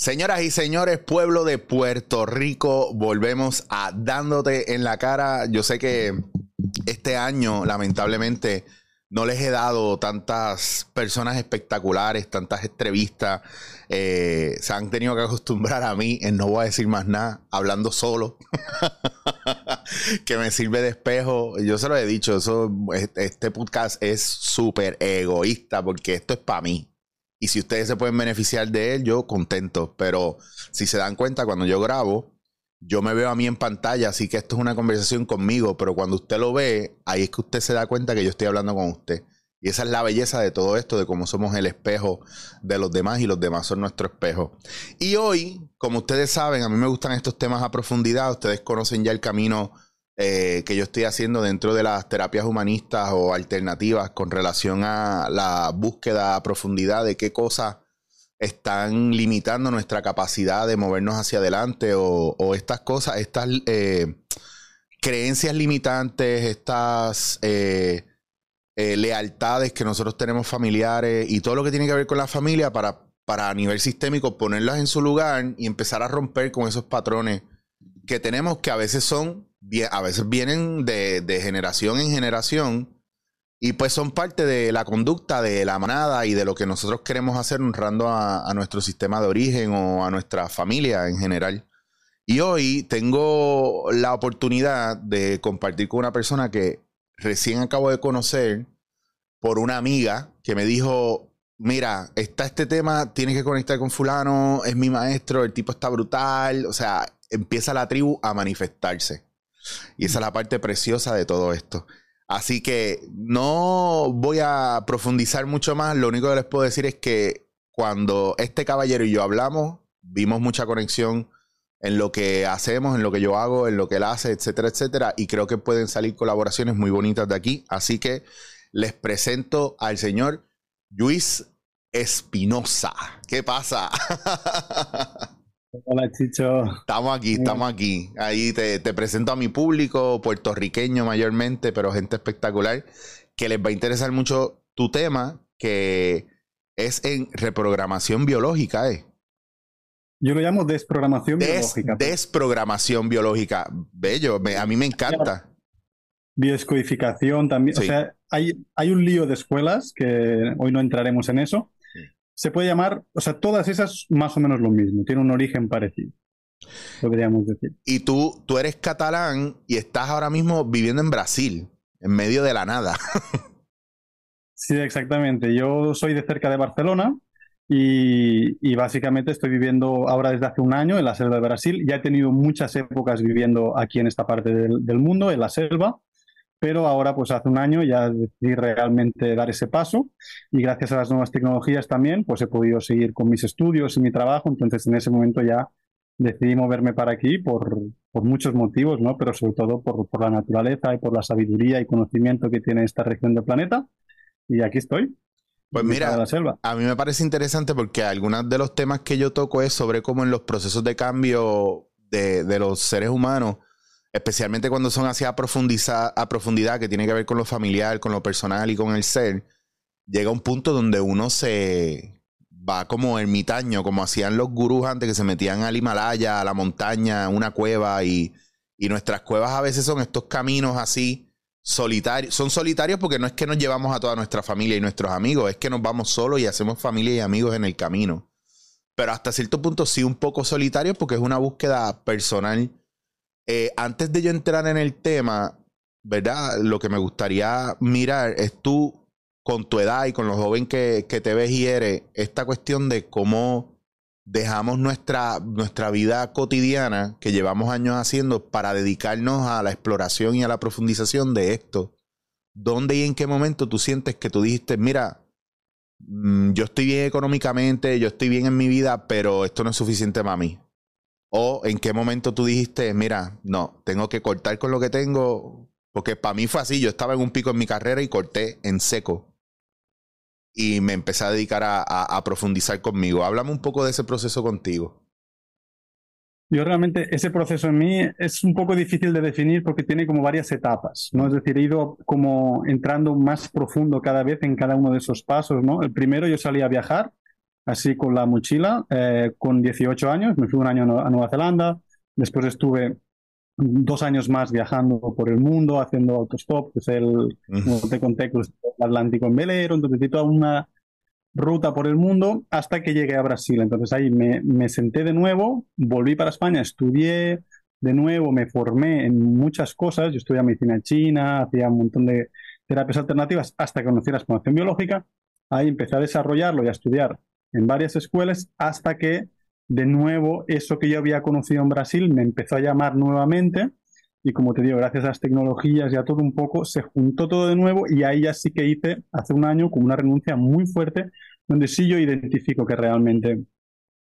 Señoras y señores, pueblo de Puerto Rico, volvemos a dándote en la cara. Yo sé que este año, lamentablemente, no les he dado tantas personas espectaculares, tantas entrevistas. Eh, se han tenido que acostumbrar a mí en no voy a decir más nada, hablando solo, que me sirve de espejo. Yo se lo he dicho, eso, este podcast es súper egoísta porque esto es para mí. Y si ustedes se pueden beneficiar de él, yo contento. Pero si se dan cuenta, cuando yo grabo, yo me veo a mí en pantalla, así que esto es una conversación conmigo. Pero cuando usted lo ve, ahí es que usted se da cuenta que yo estoy hablando con usted. Y esa es la belleza de todo esto, de cómo somos el espejo de los demás y los demás son nuestro espejo. Y hoy, como ustedes saben, a mí me gustan estos temas a profundidad. Ustedes conocen ya el camino eh, que yo estoy haciendo dentro de las terapias humanistas o alternativas con relación a la búsqueda a profundidad de qué cosas están limitando nuestra capacidad de movernos hacia adelante o, estas cosas, estas eh, creencias limitantes, estas eh, lealtades que nosotros tenemos familiares y todo lo que tiene que ver con la familia para, para a nivel sistémico ponerlas en su lugar y empezar a romper con esos patrones que tenemos que a veces son a veces vienen de, generación en generación y pues son parte de la conducta de la manada y de lo que nosotros queremos hacer honrando a, nuestro sistema de origen o a nuestra familia en general. Y hoy tengo la oportunidad de compartir con una persona que recién acabo de conocer por una amiga que me dijo, mira, está este tema, tienes que conectar con fulano, es mi maestro, el tipo está brutal, o sea, empieza la tribu a manifestarse. Y esa es la parte preciosa de todo esto. Así que no voy a profundizar mucho más. Lo único que les puedo decir es que cuando este caballero y yo hablamos, vimos mucha conexión en lo que hacemos, en lo que yo hago, en lo que él hace, etcétera, etcétera. Y creo que pueden salir colaboraciones muy bonitas de aquí. Así que les presento al señor Luis Espinosa. ¿Qué pasa? Hola, Chicho. Estamos aquí, estamos aquí. Ahí te, presento a mi público, puertorriqueño mayormente, pero gente espectacular, que les va a interesar mucho tu tema, que es en reprogramación biológica, ¿eh? Yo lo llamo desprogramación biológica. Desprogramación biológica. Bello, a mí me encanta. Bioscodificación también. O sea, hay, hay un lío de escuelas que hoy no entraremos en eso, se puede llamar, o sea, todas esas más o menos lo mismo, tiene un origen parecido. Podríamos decir. Y tú, tú eres catalán y estás ahora mismo viviendo en Brasil, en medio de la nada. sí, exactamente. Yo soy de cerca de Barcelona y, básicamente estoy viviendo ahora desde hace un año en la selva de Brasil. Ya he tenido muchas épocas viviendo aquí en esta parte del mundo, en la selva pero ahora pues hace un año ya decidí realmente dar ese paso y gracias a las nuevas tecnologías también pues he podido seguir con mis estudios y mi trabajo, entonces en ese momento ya decidí moverme para aquí por, por muchos motivos, ¿no? pero sobre todo por, por, la naturaleza y por la sabiduría y conocimiento que tiene esta región del planeta y aquí estoy. Pues mira, la selva. a mí me parece interesante porque algunos de los temas que yo toco es sobre cómo en los procesos de cambio de, de los seres humanos, especialmente cuando son así a, a profundidad, que tiene que ver con lo familiar, con lo personal y con el ser, llega un punto donde uno se va como ermitaño, como hacían los gurús antes, que se metían al Himalaya, a la montaña, a una cueva, y, y nuestras cuevas a veces son estos caminos así solitarios. Son solitarios porque no es que nos llevamos a toda nuestra familia y nuestros amigos, es que nos vamos solos y hacemos familia y amigos en el camino. Pero hasta cierto punto sí un poco solitario porque es una búsqueda personal eh, antes de yo entrar en el tema, ¿verdad? Lo que me gustaría mirar es tú, con tu edad y con lo joven que, te ves y eres, esta cuestión de cómo dejamos nuestra, nuestra vida cotidiana que llevamos años haciendo para dedicarnos a la exploración y a la profundización de esto. ¿Dónde y en qué momento tú sientes que tú dijiste, mira, mm, yo estoy bien económicamente, yo estoy bien en mi vida, pero esto no es suficiente para mí? ¿O en qué momento tú dijiste, mira, no, tengo que cortar con lo que tengo? Porque para mí fue así, yo estaba en un pico en mi carrera y corté en seco. Y me empecé a dedicar a, profundizar conmigo. Háblame un poco de ese proceso contigo. Yo realmente ese proceso en mí es un poco difícil de definir porque tiene como varias etapas, ¿no? Es decir, he ido como entrando más profundo cada vez en cada uno de esos pasos, ¿no? El primero yo salí a viajar, así con la mochila, eh, con 18 años, me fui un año a Nueva Zelanda, después estuve dos años más viajando por el mundo, haciendo autostop, que es el, te conté, el Atlántico en velero, entonces toda una ruta por el mundo hasta que llegué a Brasil. Entonces ahí me, me senté de nuevo, volví para España, estudié de nuevo, me formé en muchas cosas. Yo estudié medicina china, hacía un montón de terapias alternativas hasta que conocí la exploración biológica. Ahí empecé a desarrollarlo y a estudiar en varias escuelas hasta que de nuevo eso que yo había conocido en Brasil me empezó a llamar nuevamente y como te digo, gracias a las tecnologías y a todo un poco, se juntó todo de nuevo y ahí ya sí que hice hace un año como una renuncia muy fuerte, donde sí yo identifico que realmente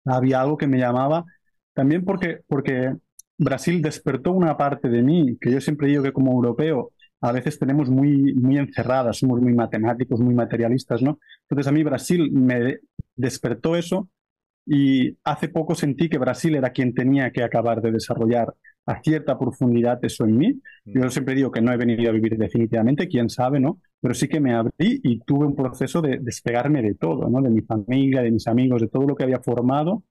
había algo que me llamaba, también porque, porque Brasil despertó una parte de mí, que yo siempre digo que como europeo a veces tenemos muy, muy encerradas, somos muy matemáticos, muy materialistas, ¿no? Entonces a mí Brasil me despertó eso y hace poco sentí que Brasil era quien tenía que acabar de desarrollar a cierta profundidad eso en mí. Mm. Yo siempre digo que no he venido a vivir definitivamente, quién sabe, ¿no? Pero sí que me abrí y tuve un proceso de despegarme de todo, ¿no? De mi familia, de mis amigos, de todo lo que había formado,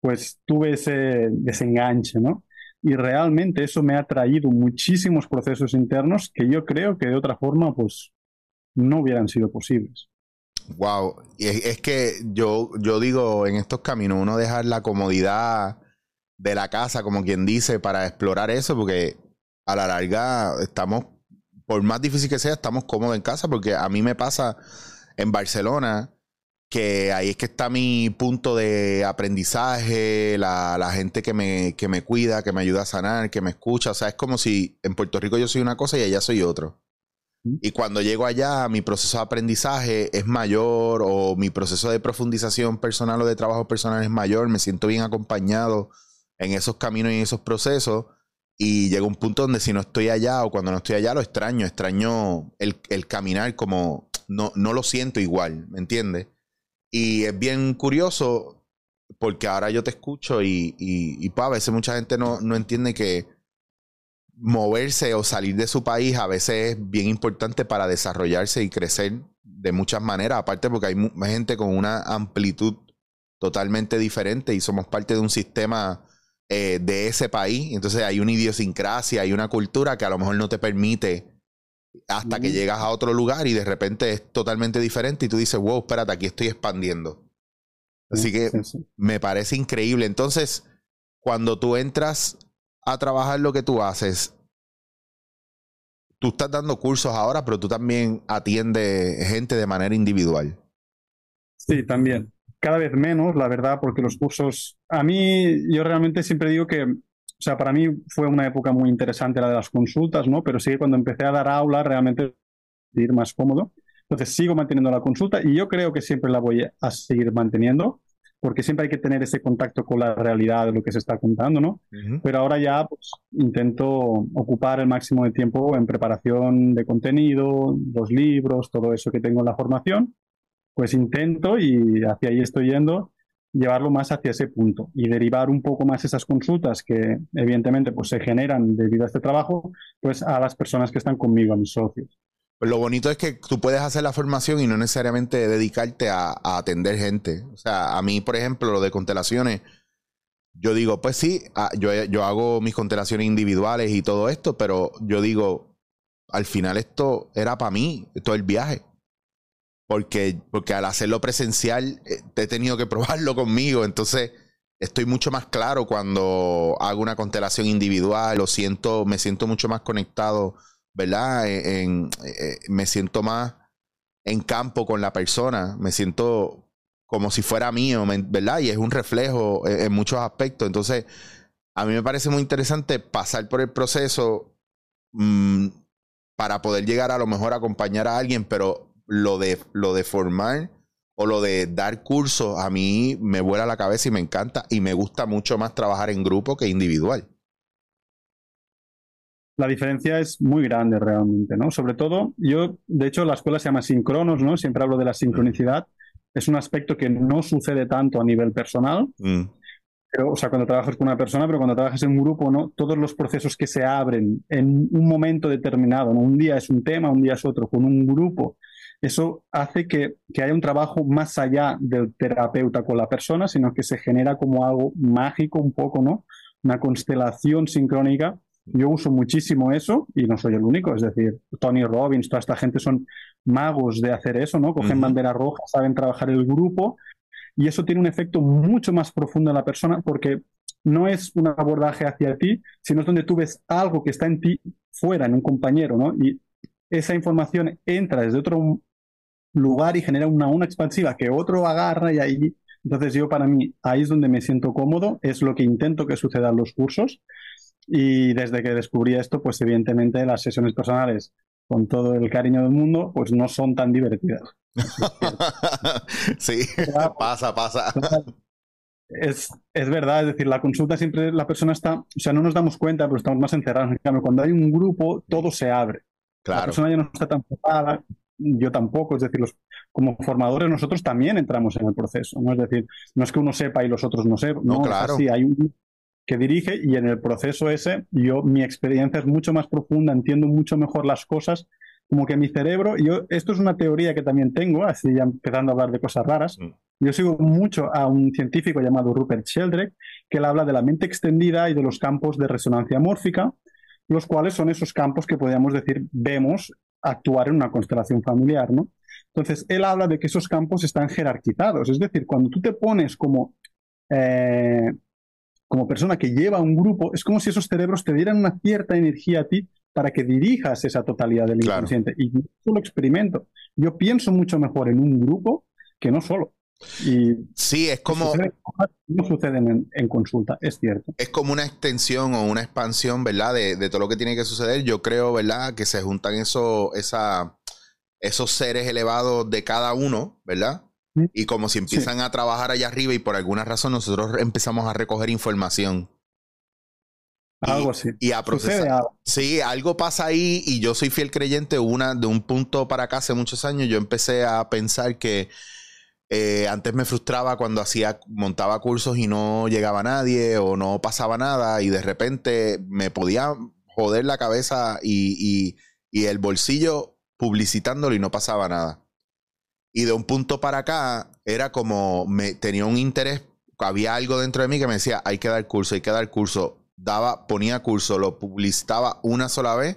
pues tuve ese desenganche, ¿no? Y realmente eso me ha traído muchísimos procesos internos que yo creo que de otra forma, pues, no hubieran sido posibles. Wow, y es, que yo, yo digo, en estos caminos uno deja la comodidad de la casa, como quien dice, para explorar eso, porque a la larga estamos, por más difícil que sea, estamos cómodos en casa, porque a mí me pasa en Barcelona que ahí es que está mi punto de aprendizaje, la, la gente que me, que me cuida, que me ayuda a sanar, que me escucha, o sea, es como si en Puerto Rico yo soy una cosa y allá soy otro. Y cuando llego allá, mi proceso de aprendizaje es mayor o mi proceso de profundización personal o de trabajo personal es mayor, me siento bien acompañado en esos caminos y en esos procesos. Y llega un punto donde si no estoy allá o cuando no estoy allá lo extraño, extraño el, el caminar como no, no lo siento igual, ¿me entiendes? Y es bien curioso porque ahora yo te escucho y, y, y pues, a veces mucha gente no, no entiende que moverse o salir de su país a veces es bien importante para desarrollarse y crecer de muchas maneras, aparte porque hay gente con una amplitud totalmente diferente y somos parte de un sistema eh, de ese país. Entonces hay una idiosincrasia, hay una cultura que a lo mejor no te permite hasta que llegas a otro lugar y de repente es totalmente diferente y tú dices, wow, espérate, aquí estoy expandiendo. Así que me parece increíble. Entonces, cuando tú entras a trabajar lo que tú haces, tú estás dando cursos ahora, pero tú también atiendes gente de manera individual. Sí, también cada vez menos, la verdad, porque los cursos, a mí, yo realmente siempre digo que, o sea, para mí fue una época muy interesante la de las consultas, ¿no? Pero sí que cuando empecé a dar aula, realmente ir más cómodo. Entonces sigo manteniendo la consulta y yo creo que siempre la voy a seguir manteniendo, porque siempre hay que tener ese contacto con la realidad de lo que se está contando, ¿no? Pero ahora ya pues, intento ocupar el máximo de tiempo en preparación de contenido, los libros, todo eso que tengo en la formación pues intento y hacia ahí estoy yendo llevarlo más hacia ese punto y derivar un poco más esas consultas que evidentemente pues se generan debido a este trabajo pues a las personas que están conmigo, a mis socios. Lo bonito es que tú puedes hacer la formación y no necesariamente dedicarte a, atender gente. O sea, a mí, por ejemplo, lo de constelaciones, yo digo, pues sí, ah, yo, yo hago mis constelaciones individuales y todo esto, pero yo digo, al final esto era para mí, todo el viaje porque, porque al hacerlo presencial eh, he tenido que probarlo conmigo, entonces estoy mucho más claro cuando hago una constelación individual, lo siento, me siento mucho más conectado, ¿verdad? Eh, me siento más en campo con la persona, me siento como si fuera mío, ¿verdad? Y es un reflejo en, muchos aspectos, entonces a mí me parece muy interesante pasar por el proceso mm, para poder llegar a lo mejor a acompañar a alguien, pero lo de, lo de formar o lo de dar cursos a mí me vuela la cabeza y me encanta y me gusta mucho más trabajar en grupo que individual. La diferencia es muy grande realmente, ¿no? Sobre todo, yo, de hecho, la escuela se llama sincronos, ¿no? Siempre hablo de la sincronicidad. Es un aspecto que no sucede tanto a nivel personal, mm. Pero, o sea, cuando trabajas con una persona, pero cuando trabajas en un grupo, ¿no? Todos los procesos que se abren en un momento determinado, ¿no? Un día es un tema, un día es otro, con un grupo. Eso hace que, que haya un trabajo más allá del terapeuta con la persona, sino que se genera como algo mágico un poco, ¿no? Una constelación sincrónica yo uso muchísimo eso y no soy el único, es decir, Tony Robbins, toda esta gente son magos de hacer eso, ¿no? Cogen bandera roja, saben trabajar el grupo y eso tiene un efecto mucho más profundo en la persona porque no es un abordaje hacia ti, sino es donde tú ves algo que está en ti fuera, en un compañero, ¿no? Y esa información entra desde otro lugar y genera una una expansiva que otro agarra y ahí entonces yo para mí ahí es donde me siento cómodo, es lo que intento que suceda en los cursos y desde que descubrí esto, pues evidentemente las sesiones personales, con todo el cariño del mundo, pues no son tan divertidas. sí, pasa, pasa. Es, es, verdad, es decir, la consulta siempre la persona está, o sea, no nos damos cuenta, pero estamos más encerrados. En cambio, cuando hay un grupo, todo se abre. Claro. La persona ya no está tan cerrada, yo tampoco, es decir, los, como formadores nosotros también entramos en el proceso, ¿no? Es decir, no es que uno sepa y los otros no sepan, no, claro. sí, hay un, que dirige y en el proceso ese yo mi experiencia es mucho más profunda, entiendo mucho mejor las cosas, como que mi cerebro, yo esto es una teoría que también tengo, así ya empezando a hablar de cosas raras. Mm. Yo sigo mucho a un científico llamado Rupert Sheldrake, que él habla de la mente extendida y de los campos de resonancia mórfica, los cuales son esos campos que podríamos decir vemos actuar en una constelación familiar, ¿no? Entonces, él habla de que esos campos están jerarquizados, es decir, cuando tú te pones como eh, como persona que lleva un grupo, es como si esos cerebros te dieran una cierta energía a ti para que dirijas esa totalidad del inconsciente. Y yo lo experimento. Yo pienso mucho mejor en un grupo que no solo. Y sí, es como... no suceden en, consulta, es cierto. Es como una extensión o una expansión, ¿verdad? De, de, todo lo que tiene que suceder. Yo creo, ¿verdad? Que se juntan eso, esa, esos seres elevados de cada uno, ¿verdad? Y como si empiezan a trabajar allá arriba y por alguna razón nosotros empezamos a recoger información. Algo así. Y a procesar. Sí, algo pasa ahí y yo soy fiel creyente. Una, de un punto para acá hace muchos años yo empecé a pensar que eh, antes me frustraba cuando hacía, montaba cursos y no llegaba nadie o no pasaba nada y de repente me podía joder la cabeza y, y el bolsillo publicitándolo y no pasaba nada. Y de un punto para acá era como me tenía un interés, había algo dentro de mí que me decía, hay que dar curso, hay que dar curso. Daba, ponía curso, lo publicitaba una sola vez,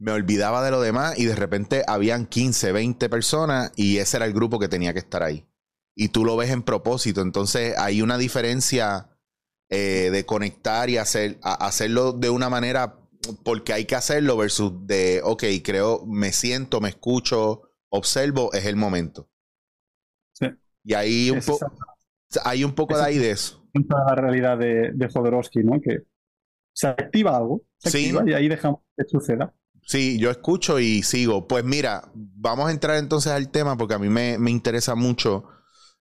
me olvidaba de lo demás y de repente habían 15, 20 personas y ese era el grupo que tenía que estar ahí. Y tú lo ves en propósito, entonces hay una diferencia eh, de conectar y hacer, hacerlo de una manera porque hay que hacerlo versus de, ok, creo, me siento, me escucho, observo, es el momento. Sí. Y ahí un, poco hay un poco de ahí de eso. La realidad de, de Jodorowsky, ¿no? Que se activa algo, se y ahí dejamos que suceda. Sí, yo escucho y sigo. Pues mira, vamos a entrar entonces al tema porque a mí me, me interesa mucho,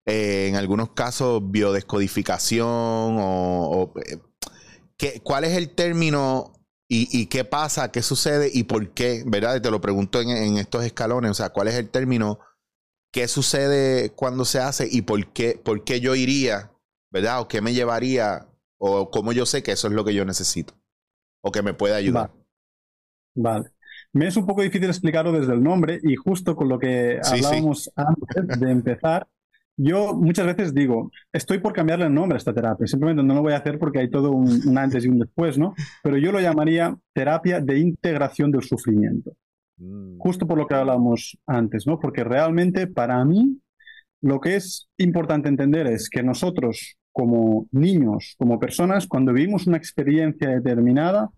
eh, en algunos casos, biodescodificación o... Eh, ¿qué, ¿Cuál es el término ¿Y, qué pasa? ¿Qué sucede? ¿Y por qué? ¿Verdad? Te lo pregunto en, estos escalones. O sea, ¿cuál es el término? ¿Qué sucede cuando se hace? ¿Y por qué, por qué yo iría? ¿Verdad? ¿O qué me llevaría? ¿O cómo yo sé que eso es lo que yo necesito? ¿O que me puede ayudar? Vale. Me es un poco difícil explicarlo desde el nombre y justo con lo que hablábamos antes de empezar, yo muchas veces digo, estoy por cambiarle el nombre a esta terapia, simplemente no lo voy a hacer porque hay todo un, antes y un después, ¿no? Pero yo lo llamaría terapia de integración del sufrimiento. Mm. Justo por lo que hablábamos antes, ¿no? Porque realmente para mí lo que es importante entender es que nosotros como niños, como personas, cuando vivimos una experiencia determinada,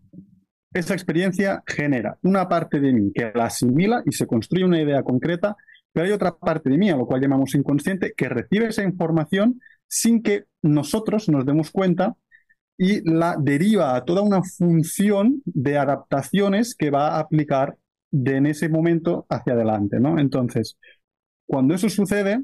esa experiencia genera una parte de mí que la asimila y se construye una idea concreta pero hay otra parte de mí, a lo cual llamamos inconsciente, que recibe esa información sin que nosotros nos demos cuenta y la deriva a toda una función de adaptaciones que va a aplicar de en ese momento hacia adelante, ¿no? Entonces, cuando eso sucede,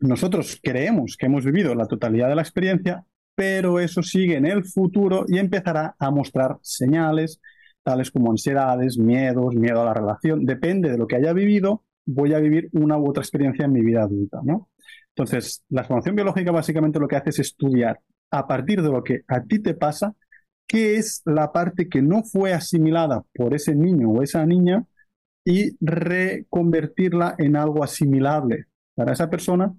nosotros creemos que hemos vivido la totalidad de la experiencia, pero eso sigue en el futuro y empezará a mostrar señales tales como ansiedades, miedos, miedo a la relación, depende de lo que haya vivido, voy a vivir una u otra experiencia en mi vida adulta, ¿no? Entonces, la formación biológica básicamente lo que hace es estudiar a partir de lo que a ti te pasa, qué es la parte que no fue asimilada por ese niño o esa niña y reconvertirla en algo asimilable para esa persona,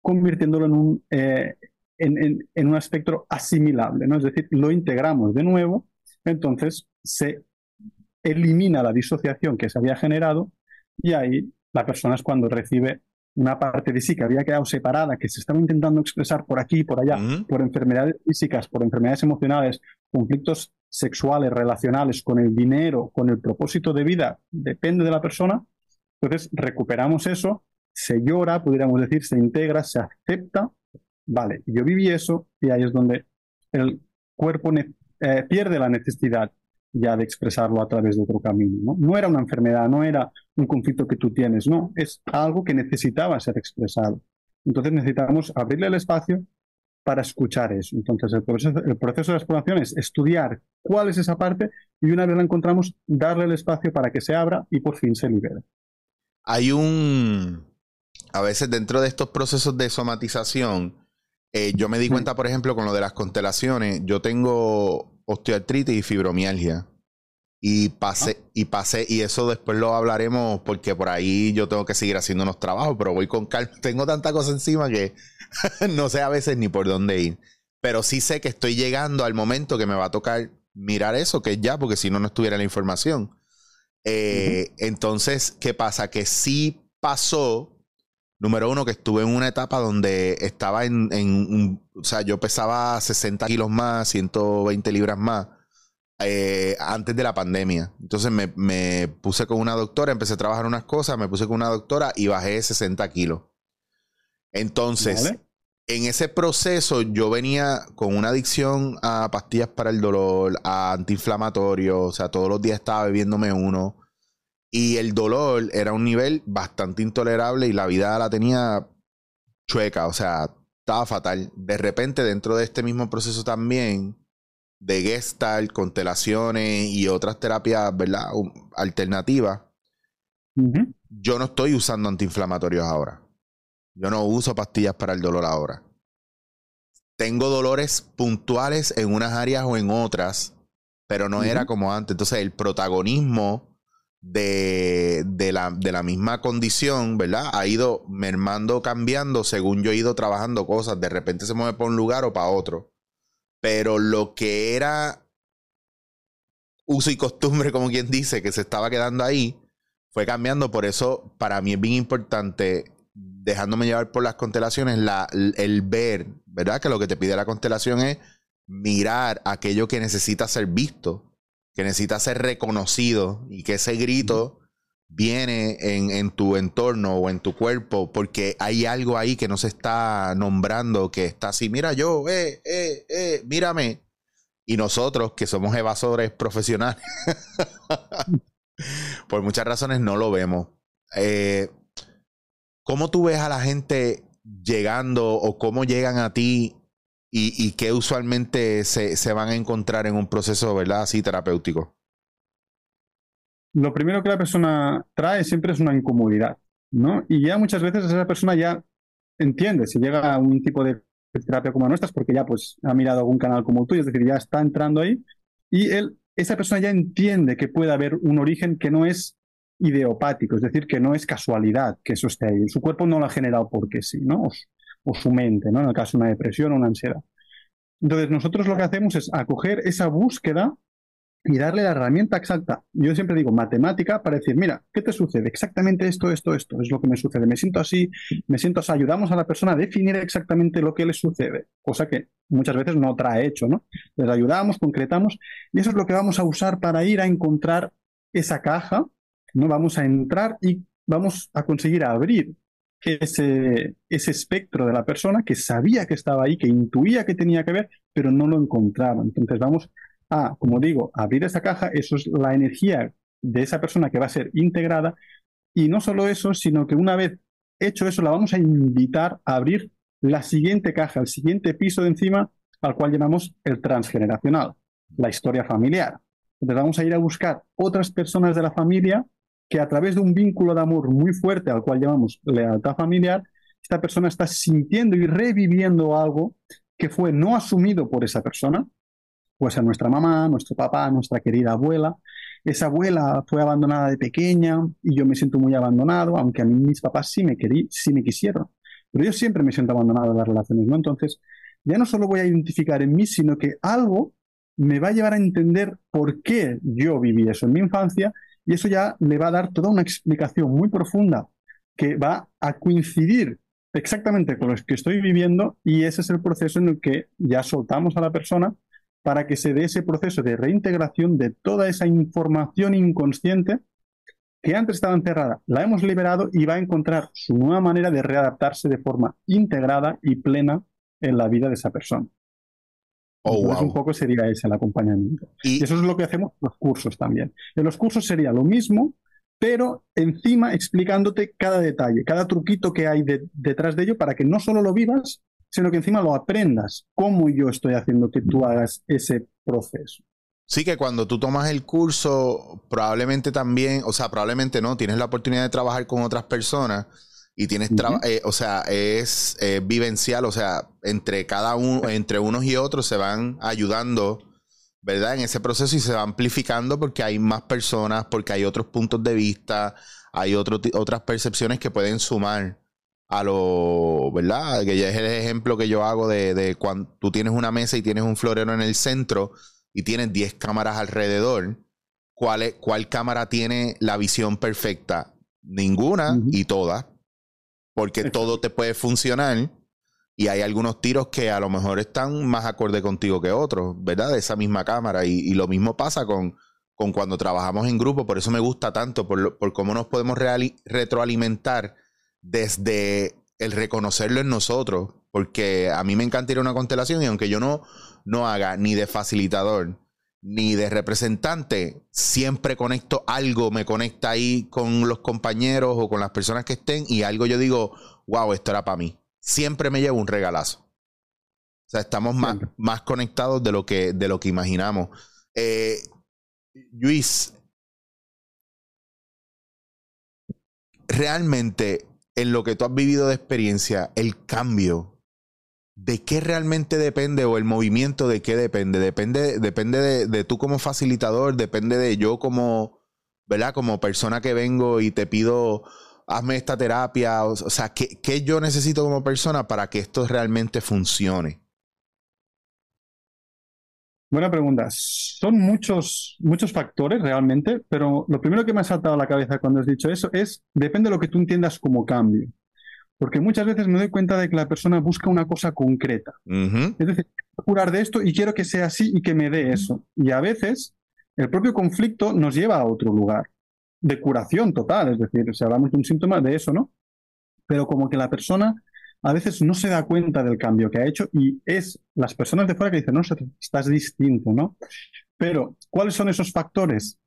convirtiéndolo en un, eh, en, un espectro asimilable, ¿no? Es decir, lo integramos de nuevo, entonces se elimina la disociación que se había generado y ahí la persona es cuando recibe una parte de sí que había quedado separada, que se estaba intentando expresar por aquí, por allá, por enfermedades físicas, por enfermedades emocionales, conflictos sexuales, relacionales, con el dinero, con el propósito de vida, depende de la persona. Entonces recuperamos eso, se llora, pudiéramos decir, se integra, se acepta. Vale, yo viví eso y ahí es donde el cuerpo eh, pierde la necesidad ya de expresarlo a través de otro camino. ¿no? no era una enfermedad, no era un conflicto que tú tienes, no, es algo que necesitaba ser expresado. Entonces necesitamos abrirle el espacio para escuchar eso. Entonces el proceso, el proceso de exploración es estudiar cuál es esa parte y una vez la encontramos, darle el espacio para que se abra y por fin se libere. Hay un, a veces dentro de estos procesos de somatización, eh, yo me di cuenta, por ejemplo, con lo de las constelaciones, yo tengo osteoartritis y fibromialgia. Y pasé, ah. y pasé, y eso después lo hablaremos porque por ahí yo tengo que seguir haciendo unos trabajos, pero voy con calma. Tengo tanta cosa encima que no sé a veces ni por dónde ir. Pero sí sé que estoy llegando al momento que me va a tocar mirar eso, que ya, porque si no, no estuviera la información. Eh, entonces, ¿qué pasa? Que sí pasó, número uno, que estuve en una etapa donde estaba en, en un, o sea, yo pesaba 60 kilos más, 120 libras más eh, antes de la pandemia. Entonces me, puse con una doctora, empecé a trabajar unas cosas, me puse con una doctora y bajé 60 kilos. Entonces, en ese proceso yo venía con una adicción a pastillas para el dolor, a antiinflamatorios, o sea, todos los días estaba bebiéndome uno. Y el dolor era un nivel bastante intolerable y la vida la tenía chueca, o sea, estaba fatal. De repente, dentro de este mismo proceso también, de Gestalt, constelaciones y otras terapias, ¿verdad? Alternativas. Yo no estoy usando antiinflamatorios ahora. Yo no uso pastillas para el dolor ahora. Tengo dolores puntuales en unas áreas o en otras, pero no era como antes. Entonces, el protagonismo de, de, la, de la misma condición, ¿verdad? Ha ido mermando, cambiando según yo he ido trabajando cosas. De repente se mueve para un lugar o para otro pero lo que era uso y costumbre, como quien dice, que se estaba quedando ahí, fue cambiando. Por eso, para mí es bien importante, dejándome llevar por las constelaciones, la, el ver, ¿verdad? Que lo que te pide la constelación es mirar aquello que necesita ser visto, que necesita ser reconocido y que ese grito viene en, en, tu entorno o en tu cuerpo porque hay algo ahí que no se está nombrando, que está así, mira yo, eh, eh, eh, mírame. Y nosotros, que somos evasores profesionales, por muchas razones no lo vemos. Eh, ¿Cómo tú ves a la gente llegando o cómo llegan a ti y, y qué usualmente se, se van a encontrar en un proceso, ¿verdad? Así terapéutico lo primero que la persona trae siempre es una incomodidad, ¿no? Y ya muchas veces esa persona ya entiende, si llega a un tipo de terapia como nuestras, porque ya pues ha mirado algún canal como tú, es decir, ya está entrando ahí, y él, esa persona ya entiende que puede haber un origen que no es ideopático, es decir, que no es casualidad que eso esté ahí. Su cuerpo no lo ha generado porque sí, ¿no? O, su mente, ¿no? En el caso de una depresión o una ansiedad. Entonces, nosotros lo que hacemos es acoger esa búsqueda y darle la herramienta exacta. Yo siempre digo matemática para decir, mira, ¿qué te sucede? Exactamente esto, esto, esto es lo que me sucede. Me siento así, me siento así. Ayudamos a la persona a definir exactamente lo que le sucede, cosa que muchas veces no trae hecho, ¿no? Les ayudamos, concretamos y eso es lo que vamos a usar para ir a encontrar esa caja, ¿no? Vamos a entrar y vamos a conseguir abrir ese, ese espectro de la persona que sabía que estaba ahí, que intuía que tenía que ver, pero no lo encontraba. Entonces vamos a, como digo, abrir esa caja, eso es la energía de esa persona que va a ser integrada. Y no solo eso, sino que una vez hecho eso, la vamos a invitar a abrir la siguiente caja, el siguiente piso de encima, al cual llamamos el transgeneracional, la historia familiar. Entonces vamos a ir a buscar otras personas de la familia que a través de un vínculo de amor muy fuerte, al cual llamamos lealtad familiar, esta persona está sintiendo y reviviendo algo que fue no asumido por esa persona, pues a nuestra mamá, nuestro papá, nuestra querida abuela. Esa abuela fue abandonada de pequeña y yo me siento muy abandonado, aunque a mí mis papás sí me, querí, sí me quisieron. Pero yo siempre me siento abandonado en las relaciones. Entonces, ya no solo voy a identificar en mí, sino que algo me va a llevar a entender por qué yo viví eso en mi infancia y eso ya le va a dar toda una explicación muy profunda que va a coincidir exactamente con lo que estoy viviendo y ese es el proceso en el que ya soltamos a la persona para que se dé ese proceso de reintegración de toda esa información inconsciente que antes estaba encerrada. La hemos liberado y va a encontrar su nueva manera de readaptarse de forma integrada y plena en la vida de esa persona. Oh, un poco sería ese el acompañamiento. ¿Y? eso es lo que hacemos en los cursos también. En los cursos sería lo mismo, pero encima explicándote cada detalle, cada truquito que hay detrás de ello para que no solo lo vivas, sino que encima lo aprendas, cómo yo estoy haciendo que tú hagas ese proceso. Sí, que cuando tú tomas el curso, probablemente también, o sea, probablemente no, tienes la oportunidad de trabajar con otras personas y tienes, eh, o sea, es eh, vivencial, o sea, entre cada uno, entre unos y otros se van ayudando ¿verdad? En ese proceso y se va amplificando porque hay más personas, porque hay otros puntos de vista, hay otras percepciones que pueden sumar a lo, ¿verdad? Que ya es el ejemplo que yo hago de, cuando tú tienes una mesa y tienes un florero en el centro y tienes 10 cámaras alrededor. ¿Cuál, ¿Cuál cámara tiene la visión perfecta? Ninguna y todas. Porque todo te puede funcionar y hay algunos tiros que a lo mejor están más acorde contigo que otros, ¿verdad? De esa misma cámara. Y, lo mismo pasa con, con, cuando trabajamos en grupo. Por eso me gusta tanto, por, por cómo nos podemos retroalimentar desde el reconocerlo en nosotros. Porque a mí me encanta ir a una constelación y aunque yo no, no haga ni de facilitador ni de representante, siempre conecto algo, me conecta ahí con los compañeros o con las personas que estén y algo yo digo, wow, esto era para mí siempre me llevo un regalazo. O sea, estamos más, más conectados de lo que, de lo que imaginamos. Eh, Luis, realmente en lo que tú has vivido de experiencia, el cambio, ¿de qué realmente depende o el movimiento de qué depende? Depende, depende de, tú como facilitador, depende de yo como, ¿verdad? Como persona que vengo y te pido hazme esta terapia, o, sea, ¿qué, yo necesito como persona para que esto realmente funcione? Buena pregunta. Son muchos, muchos factores realmente, pero lo primero que me ha saltado a la cabeza cuando has dicho eso es, depende de lo que tú entiendas como cambio. Porque muchas veces me doy cuenta de que la persona busca una cosa concreta. Es decir, quiero curar de esto y quiero que sea así y que me dé eso. Y a veces el propio conflicto nos lleva a otro lugar de curación total, es decir, si hablamos de un síntoma de eso, ¿no? Pero como que la persona a veces no se da cuenta del cambio que ha hecho y es las personas de fuera que dicen, no, estás distinto, ¿no? Pero, ¿cuáles son esos factores?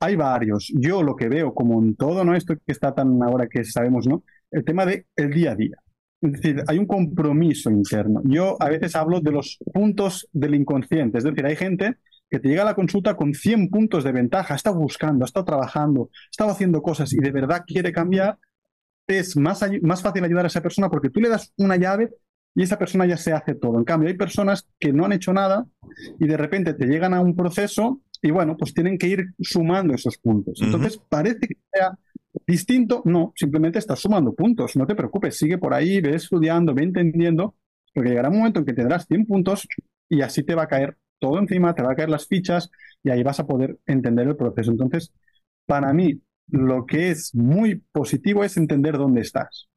Hay varios. Yo lo que veo, como en todo, ¿no? Esto que está tan ahora que sabemos, ¿no? El tema del el día a día. Es decir, hay un compromiso interno. Yo a veces hablo de los puntos del inconsciente. Es decir, hay gente que te llega a la consulta con 100 puntos de ventaja, ha estado buscando, ha estado trabajando, ha estado haciendo cosas y de verdad quiere cambiar, es más, más fácil ayudar a esa persona porque tú le das una llave y esa persona ya se hace todo. En cambio, hay personas que no han hecho nada y de repente te llegan a un proceso y bueno, pues tienen que ir sumando esos puntos. Entonces, parece que sea distinto, no, simplemente estás sumando puntos, no te preocupes, sigue por ahí, ve estudiando, ve entendiendo, porque llegará un momento en que tendrás 100 puntos y así te va a caer todo encima, te va a caer las fichas y ahí vas a poder entender el proceso. Entonces, para mí, lo que es muy positivo es entender dónde estás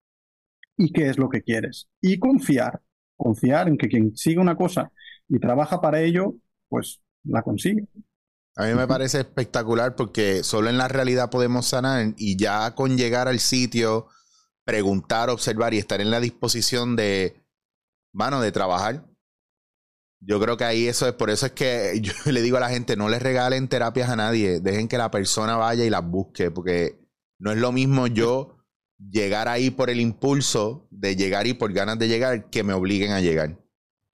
y qué es lo que quieres. Y confiar, confiar en que quien sigue una cosa y trabaja para ello, pues la consigue. A mí me parece espectacular porque solo en la realidad podemos sanar y ya con llegar al sitio, preguntar, observar y estar en la disposición de, mano, de trabajar, yo creo que ahí eso es, por eso es que yo le digo a la gente, no les regalen terapias a nadie, dejen que la persona vaya y las busque, porque no es lo mismo yo llegar ahí por el impulso de llegar y por ganas de llegar que me obliguen a llegar.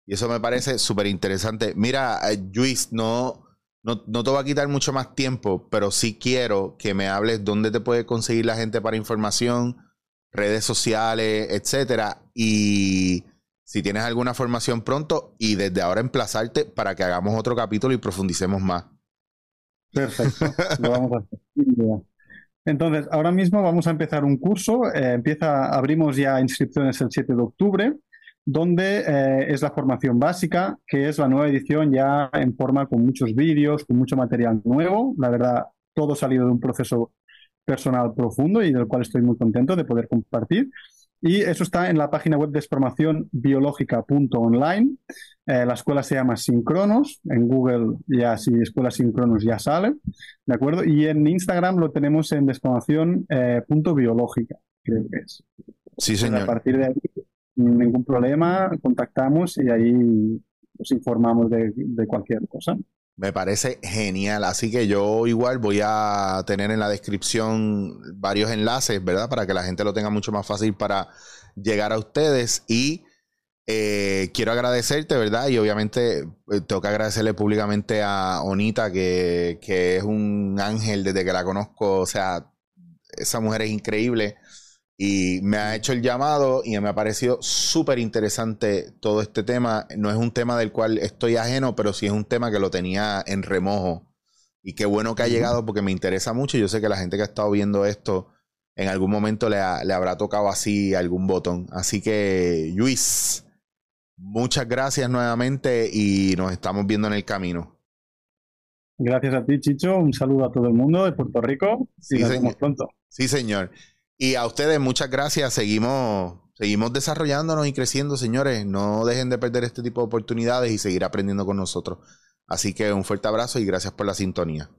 Y eso me parece súper interesante. Mira, eh, Luis, no, no, no, te va a quitar mucho más tiempo, pero sí quiero que me hables dónde te puede conseguir la gente para información, redes sociales, etcétera. Y si tienes alguna formación pronto y desde ahora emplazarte para que hagamos otro capítulo y profundicemos más. Perfecto, lo vamos a hacer. Entonces, ahora mismo vamos a empezar un curso. Eh, empieza, abrimos ya inscripciones el 7 de octubre, donde eh, es la formación básica, que es la nueva edición ya en forma con muchos vídeos, con mucho material nuevo. La verdad, todo salido de un proceso personal profundo y del cual estoy muy contento de poder compartir. Y eso está en la página web de formación biológica.online. Eh, la escuela se llama Sincronos. En Google ya si escuela Sincronos ya sale. ¿De acuerdo? Y en Instagram lo tenemos en desformación.biológica, creo que es. Sí, señor. a partir de ahí, ningún problema, contactamos y ahí os informamos de cualquier cosa. Me parece genial. Así que yo igual voy a tener en la descripción varios enlaces, ¿verdad? Para que la gente lo tenga mucho más fácil para llegar a ustedes. Y eh, quiero agradecerte, ¿verdad? Y obviamente eh, tengo que agradecerle públicamente a Onita, que, que es un ángel desde que la conozco. O sea, esa mujer es increíble y me ha hecho el llamado y me ha parecido súper interesante todo este tema. No es un tema del cual estoy ajeno, pero sí es un tema que lo tenía en remojo. Y qué bueno que ha llegado porque me interesa mucho. Yo sé que la gente que ha estado viendo esto en algún momento le, le habrá tocado así algún botón. Así que, Luis, muchas gracias nuevamente y nos estamos viendo en el camino. Gracias a ti, Chicho. Un saludo a todo el mundo de Puerto Rico y nos vemos pronto. Sí, señor. Y a ustedes, muchas gracias. Seguimos, seguimos desarrollándonos y creciendo, señores. No dejen de perder este tipo de oportunidades y seguir aprendiendo con nosotros. Así que un fuerte abrazo y gracias por la sintonía.